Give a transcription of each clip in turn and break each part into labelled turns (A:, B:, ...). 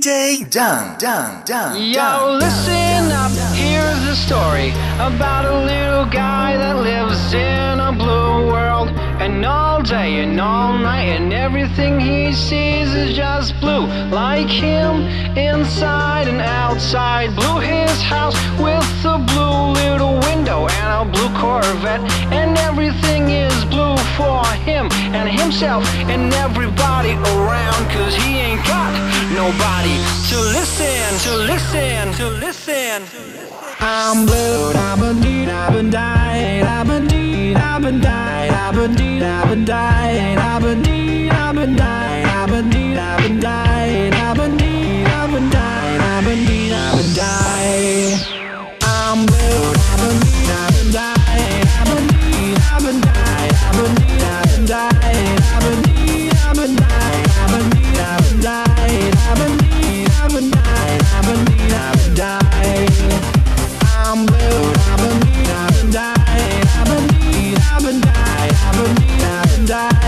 A: DJ Dung, Dung, Dung.
B: Yo, listen up. Here's a story about a little guy that lives in a blue world and all all day and all night, and everything he sees is just blue. Like him, inside and outside. blue. his house with a blue little window and a blue Corvette, and everything is blue for him and himself and everybody around, cause he ain't got nobody to listen, to listen, to listen. To listen. I'm blue, I've been deed, I've been dying. I've been deed, I've been dying. I've been deed, I've been dying. I've been deed, I've been dying. I've been deed, I've been
C: dying. die.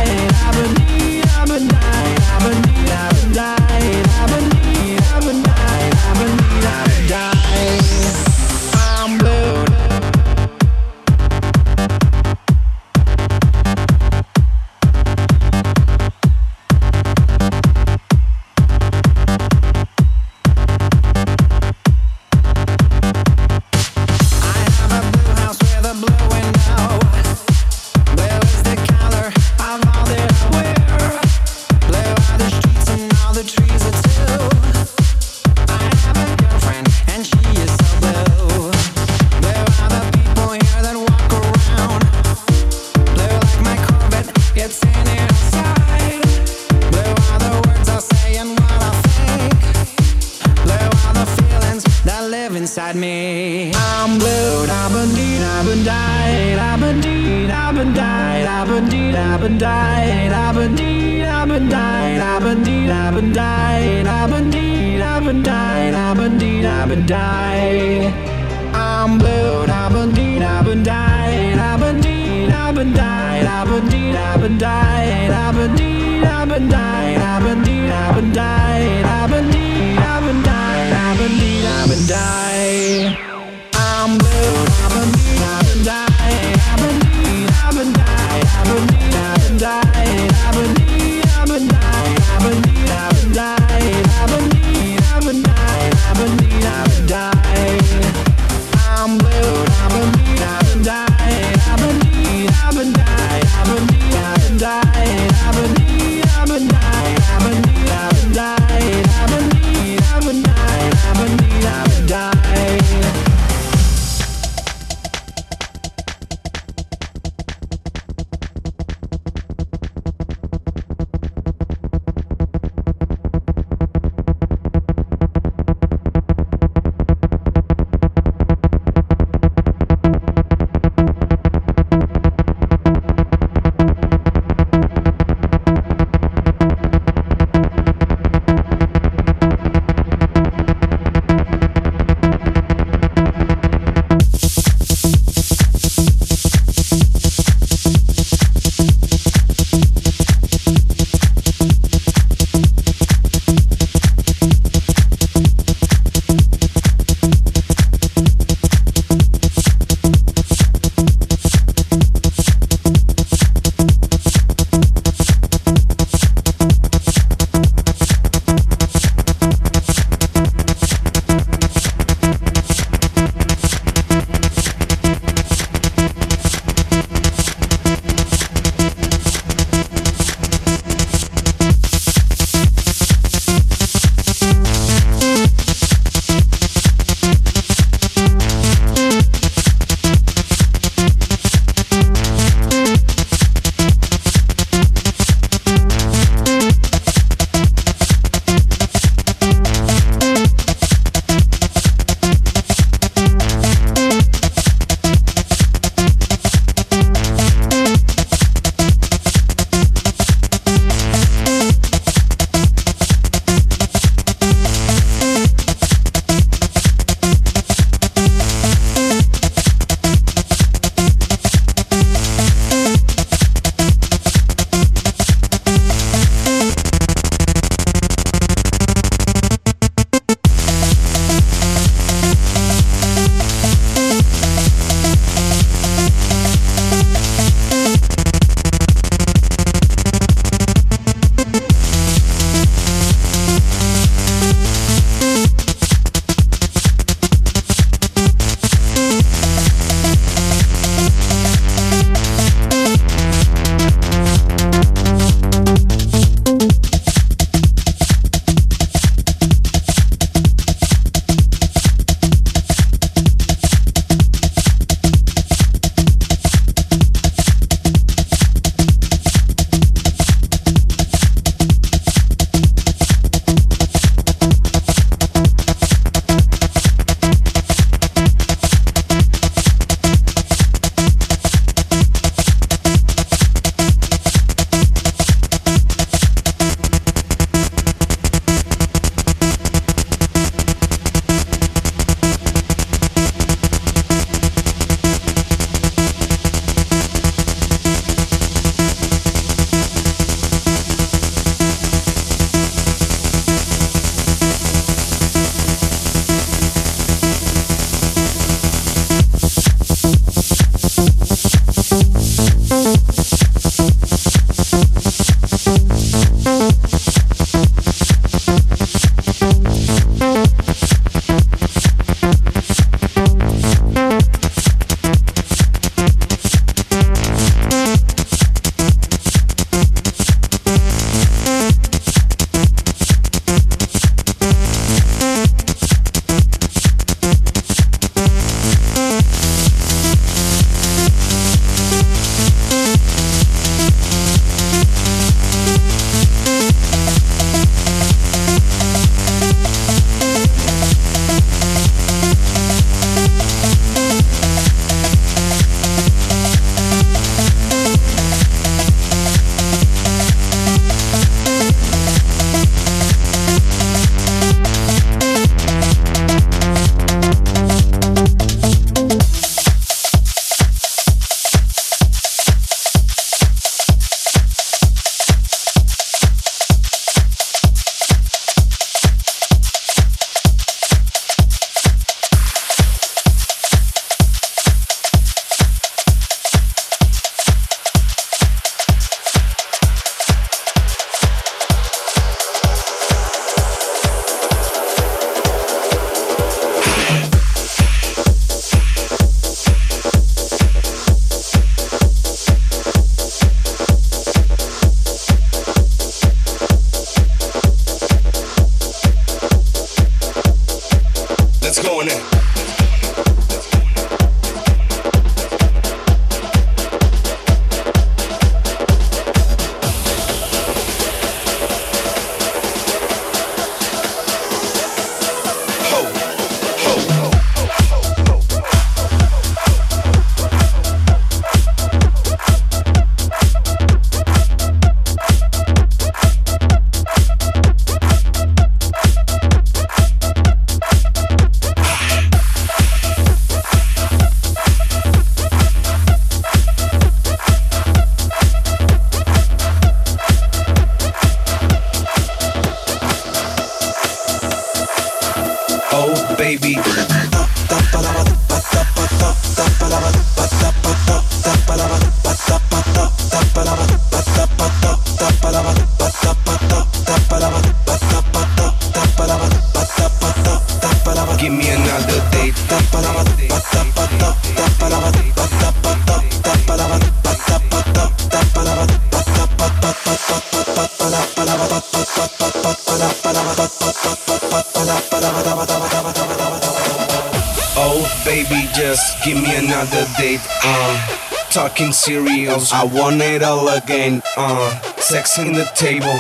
C: I want it all again. Uh, sex in the table,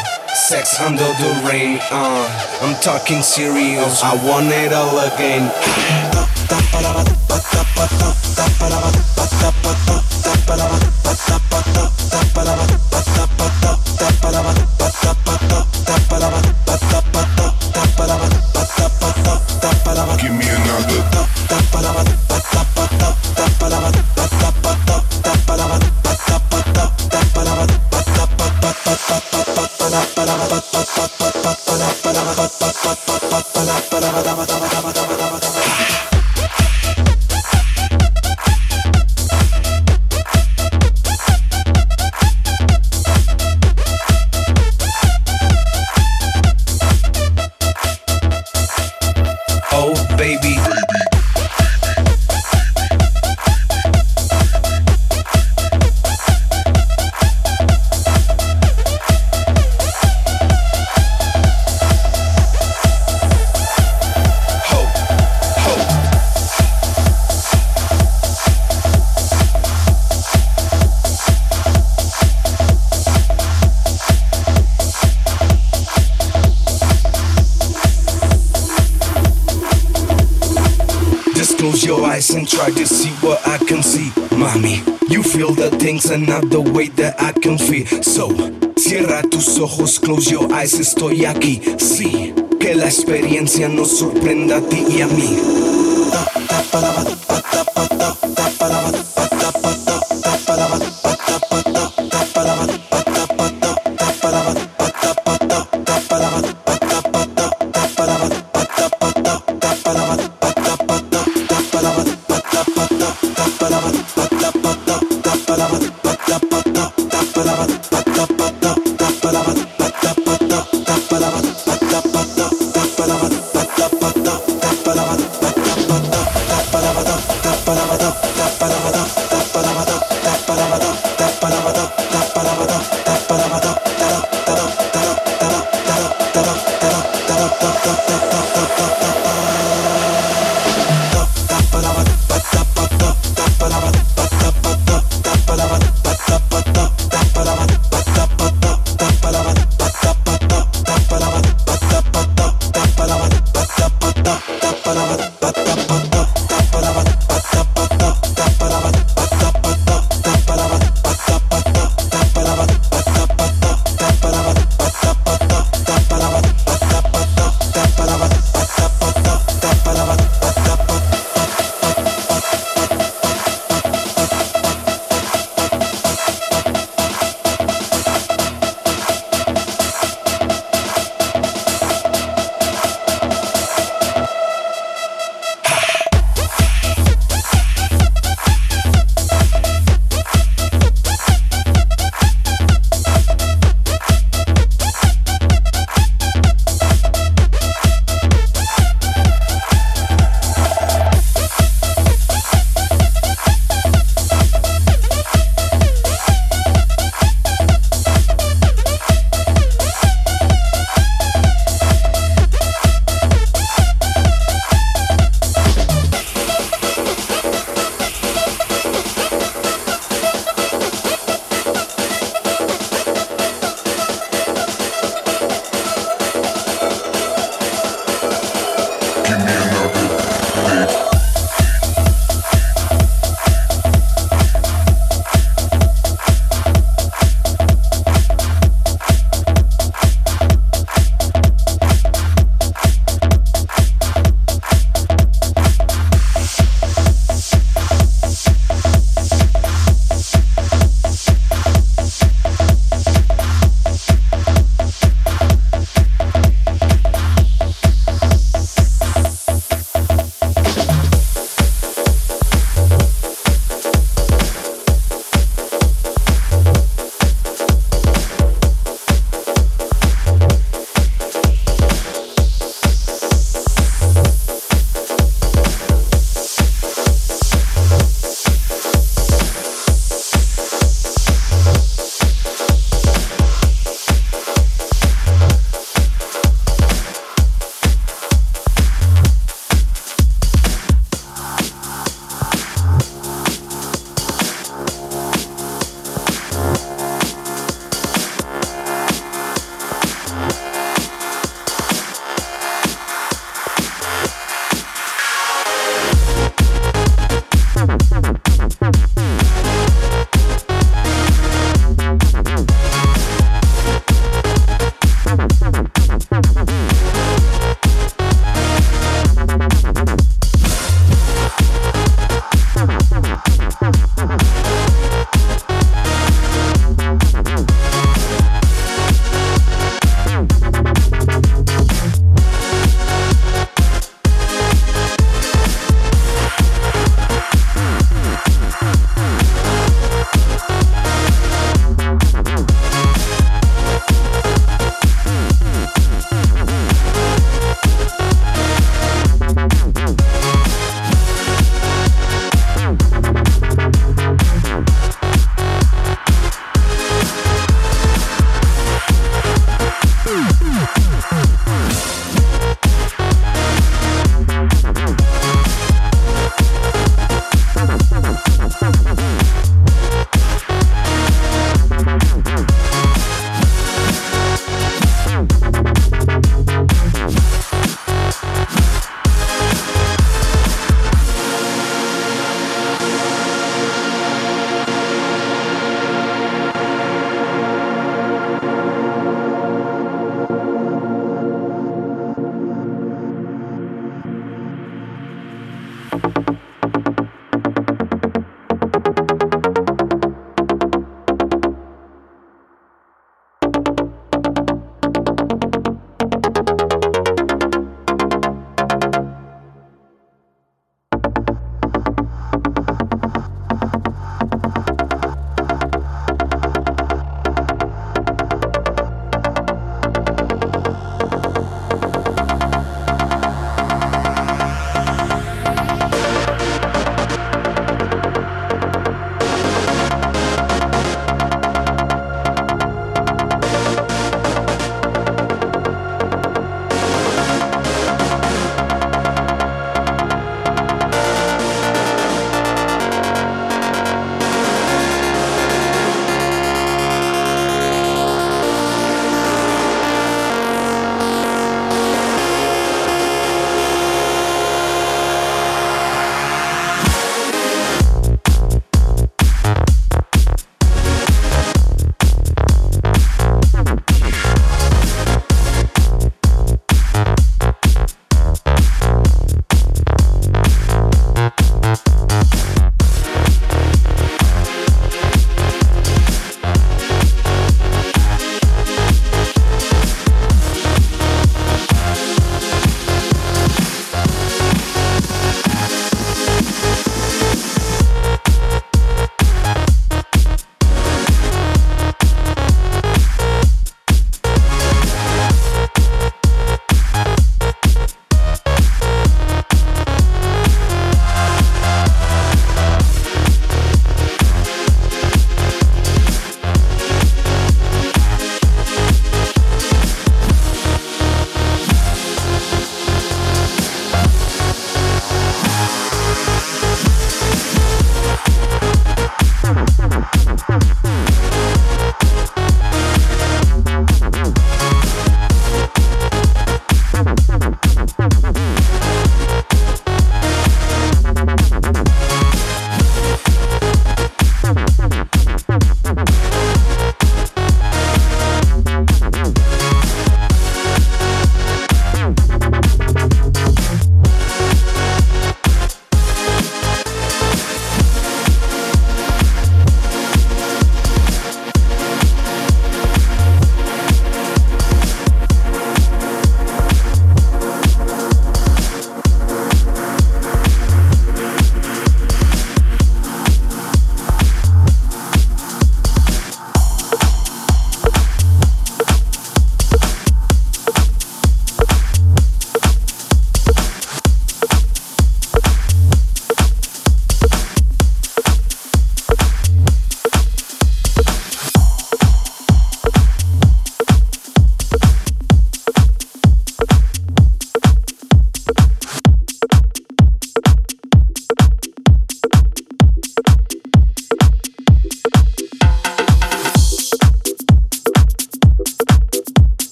C: sex under the rain. Uh, I'm talking serious. I want it all again. Close your estoy aquí. Sí, que la experiencia nos sorprenda a ti y a mí.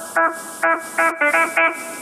D: Thank you.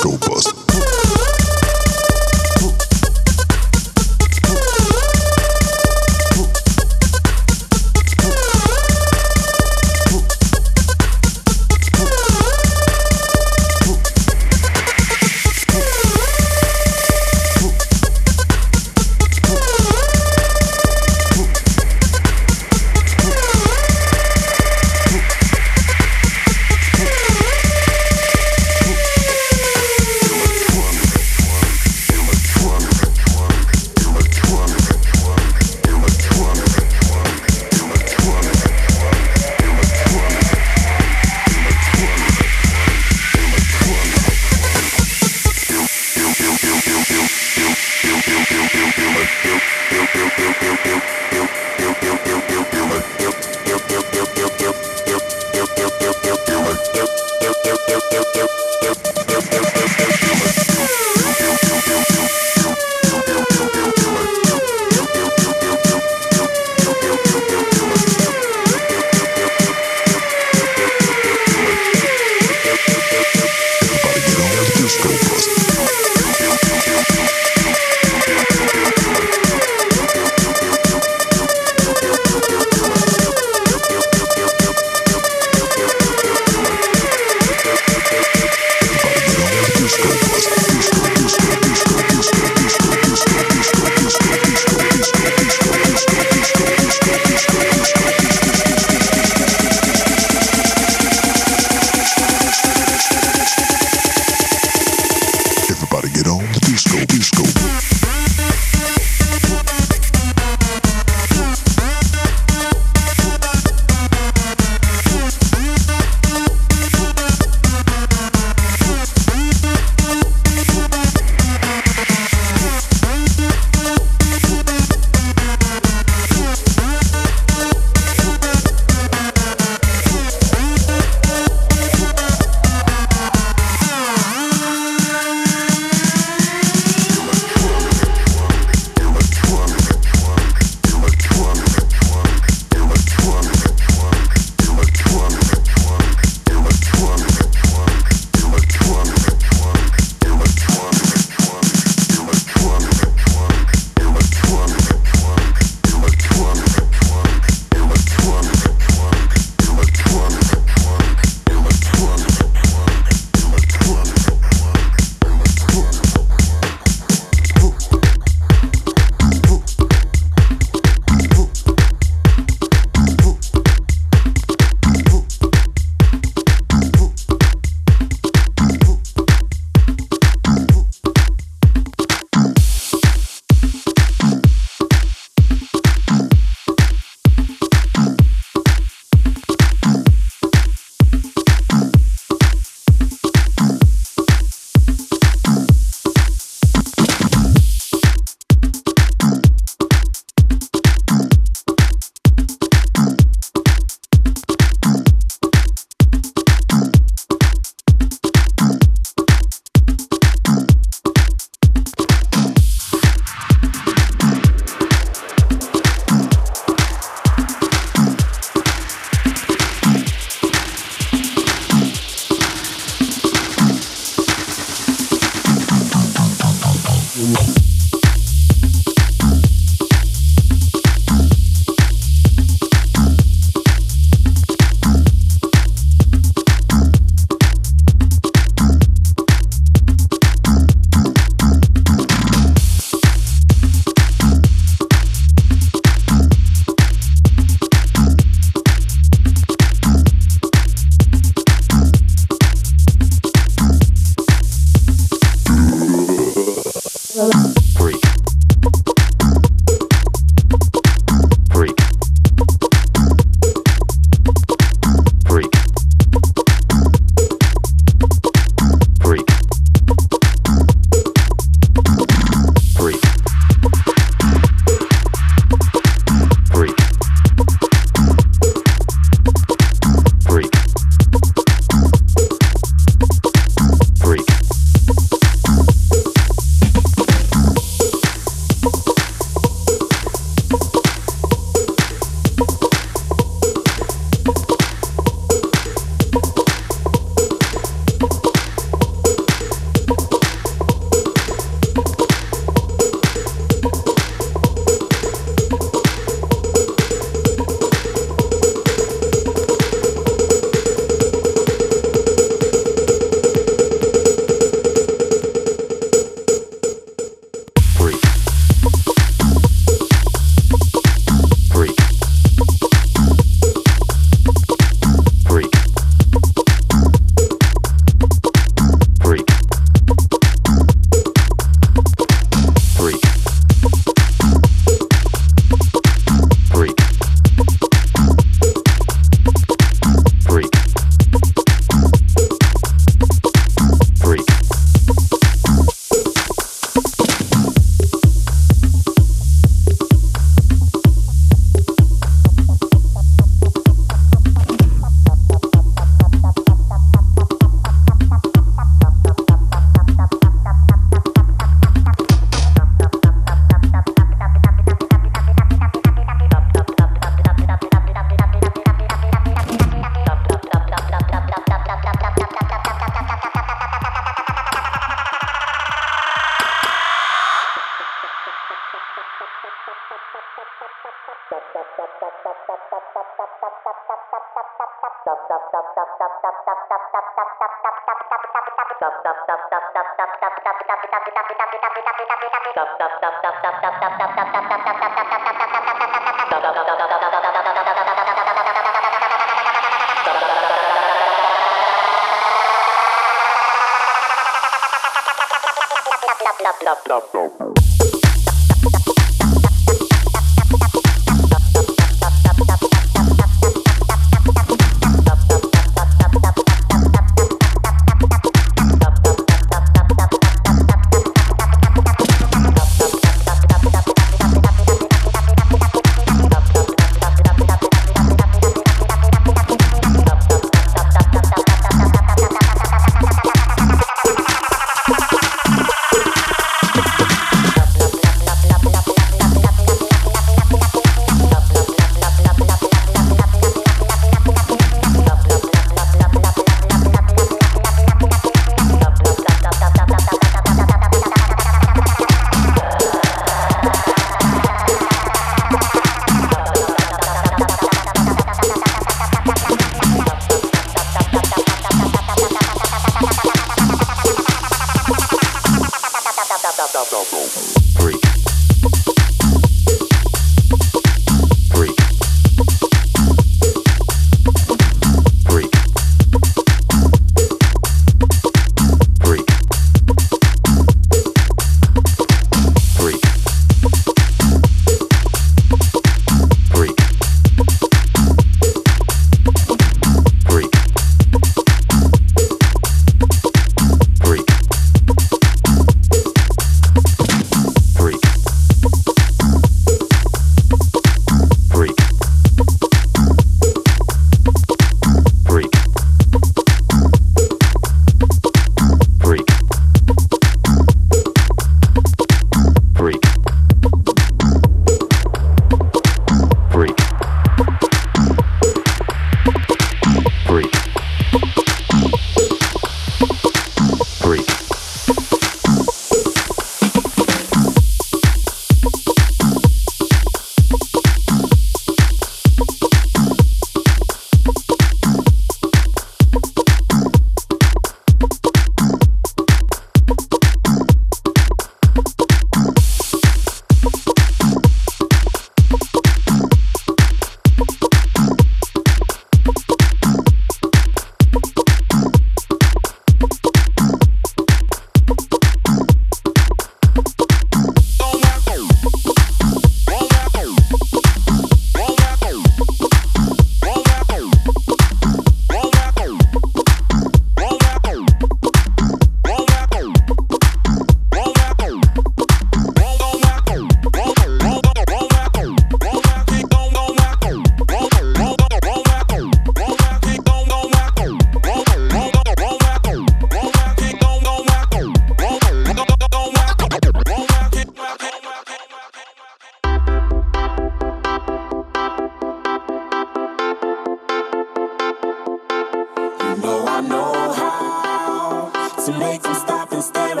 D: to make them stop and stare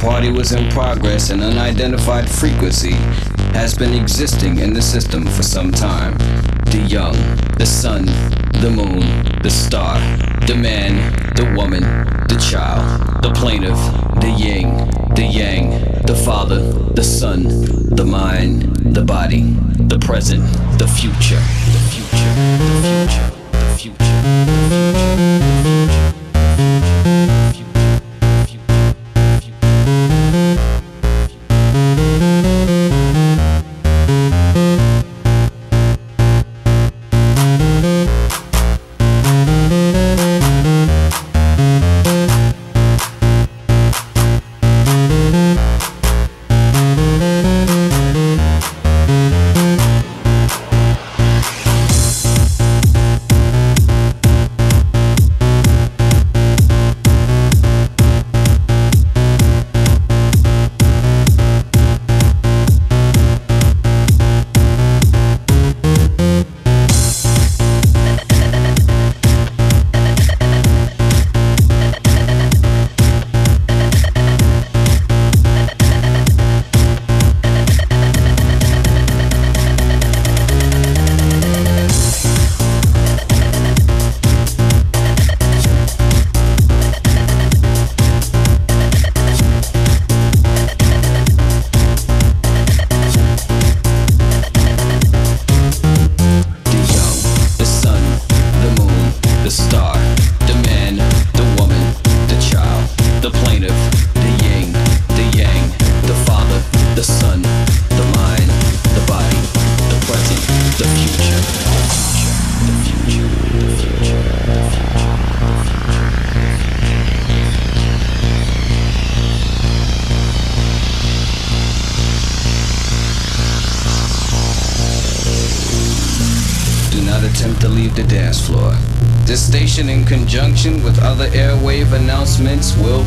D: party was in progress, an unidentified frequency has been existing in the system for some time. The young, the sun, the moon, the star, the man, the woman, the child, the plaintiff, the yin, the yang, the father, the son, the mind, the body, the present, the future, the future, the future,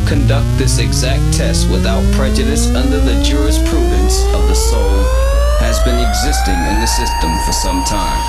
D: conduct this exact test without prejudice under the jurisprudence of the soul has been existing in the system for some time.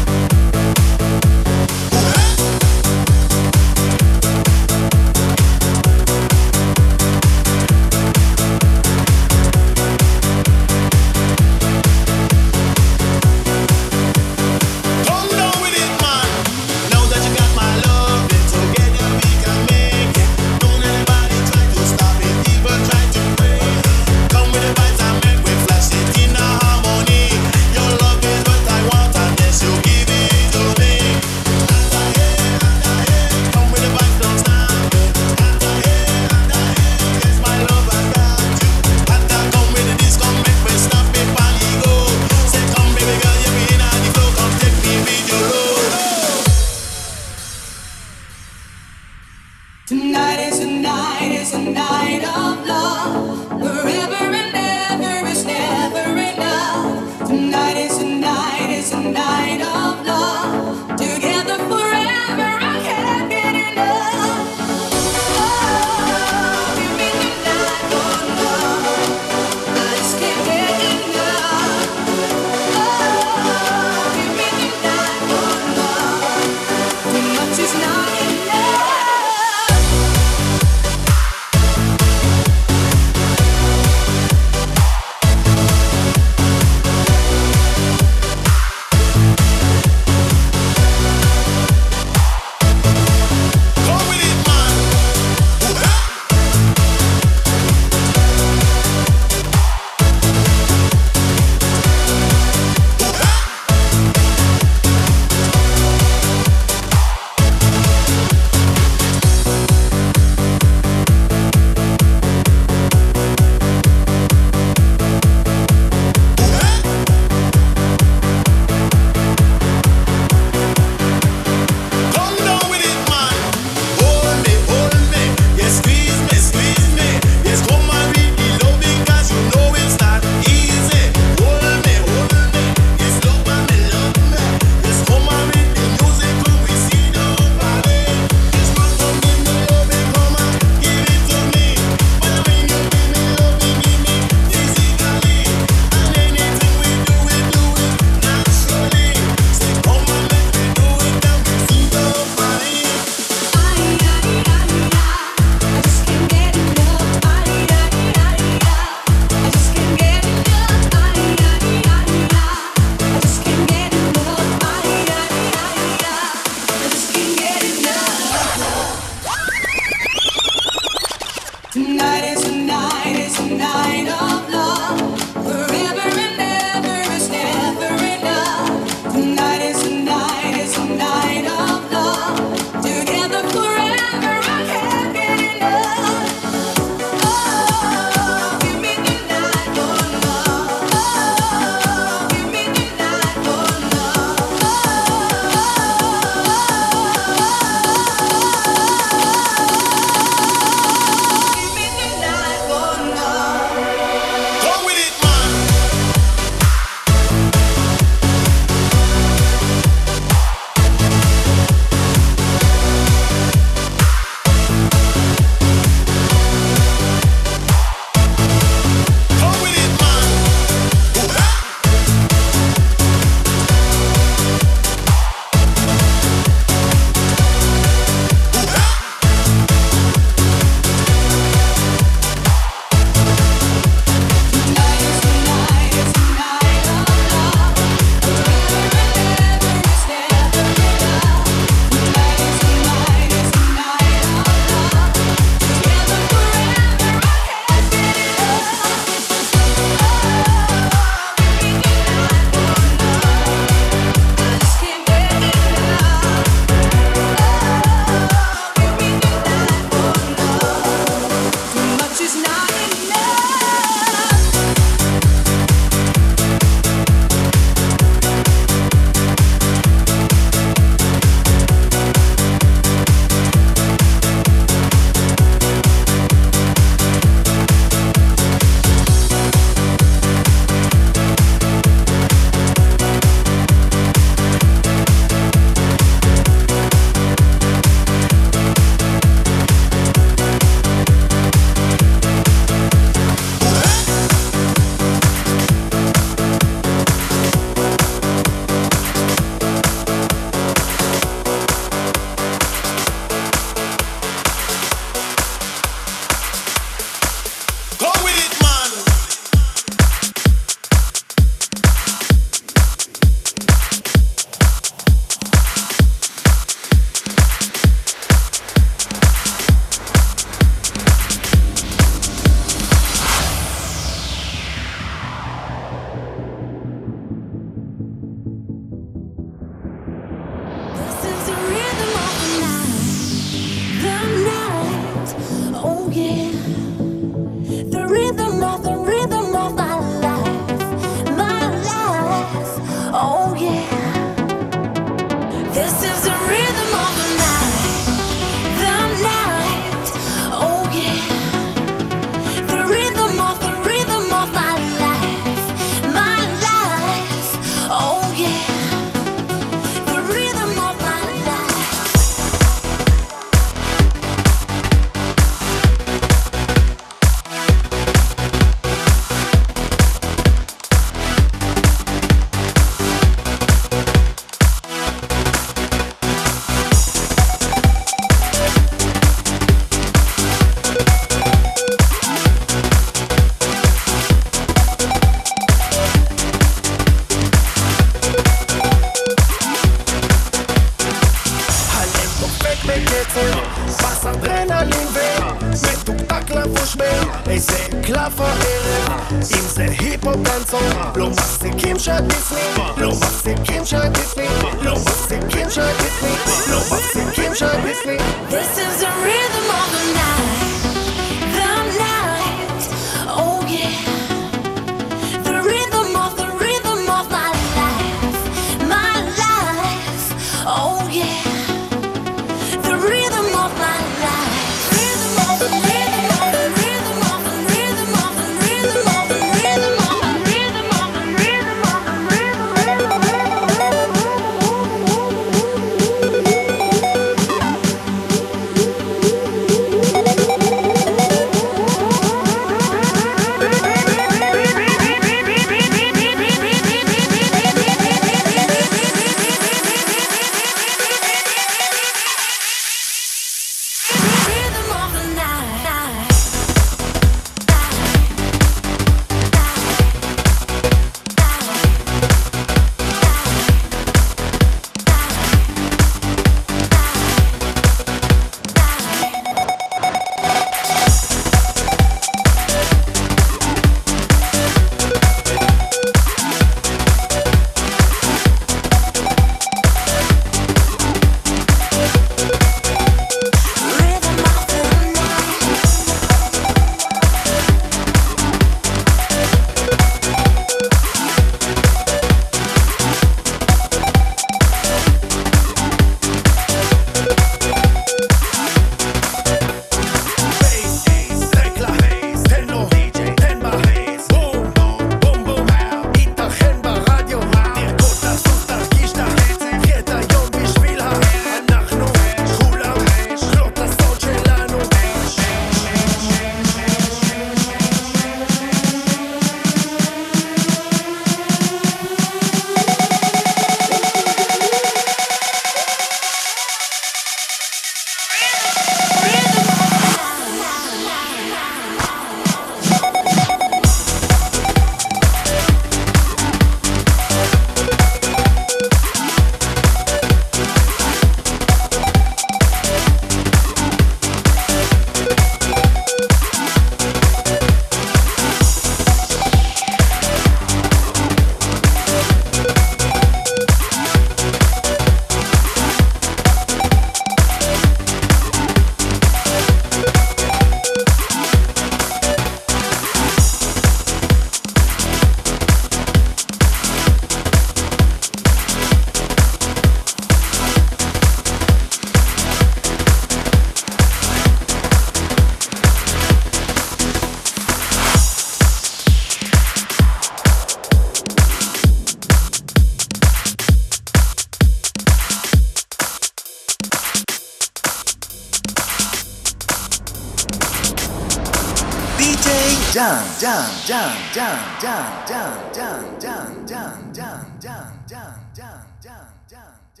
E: 酱酱
A: 酱酱酱酱酱酱酱酱酱酱酱酱酱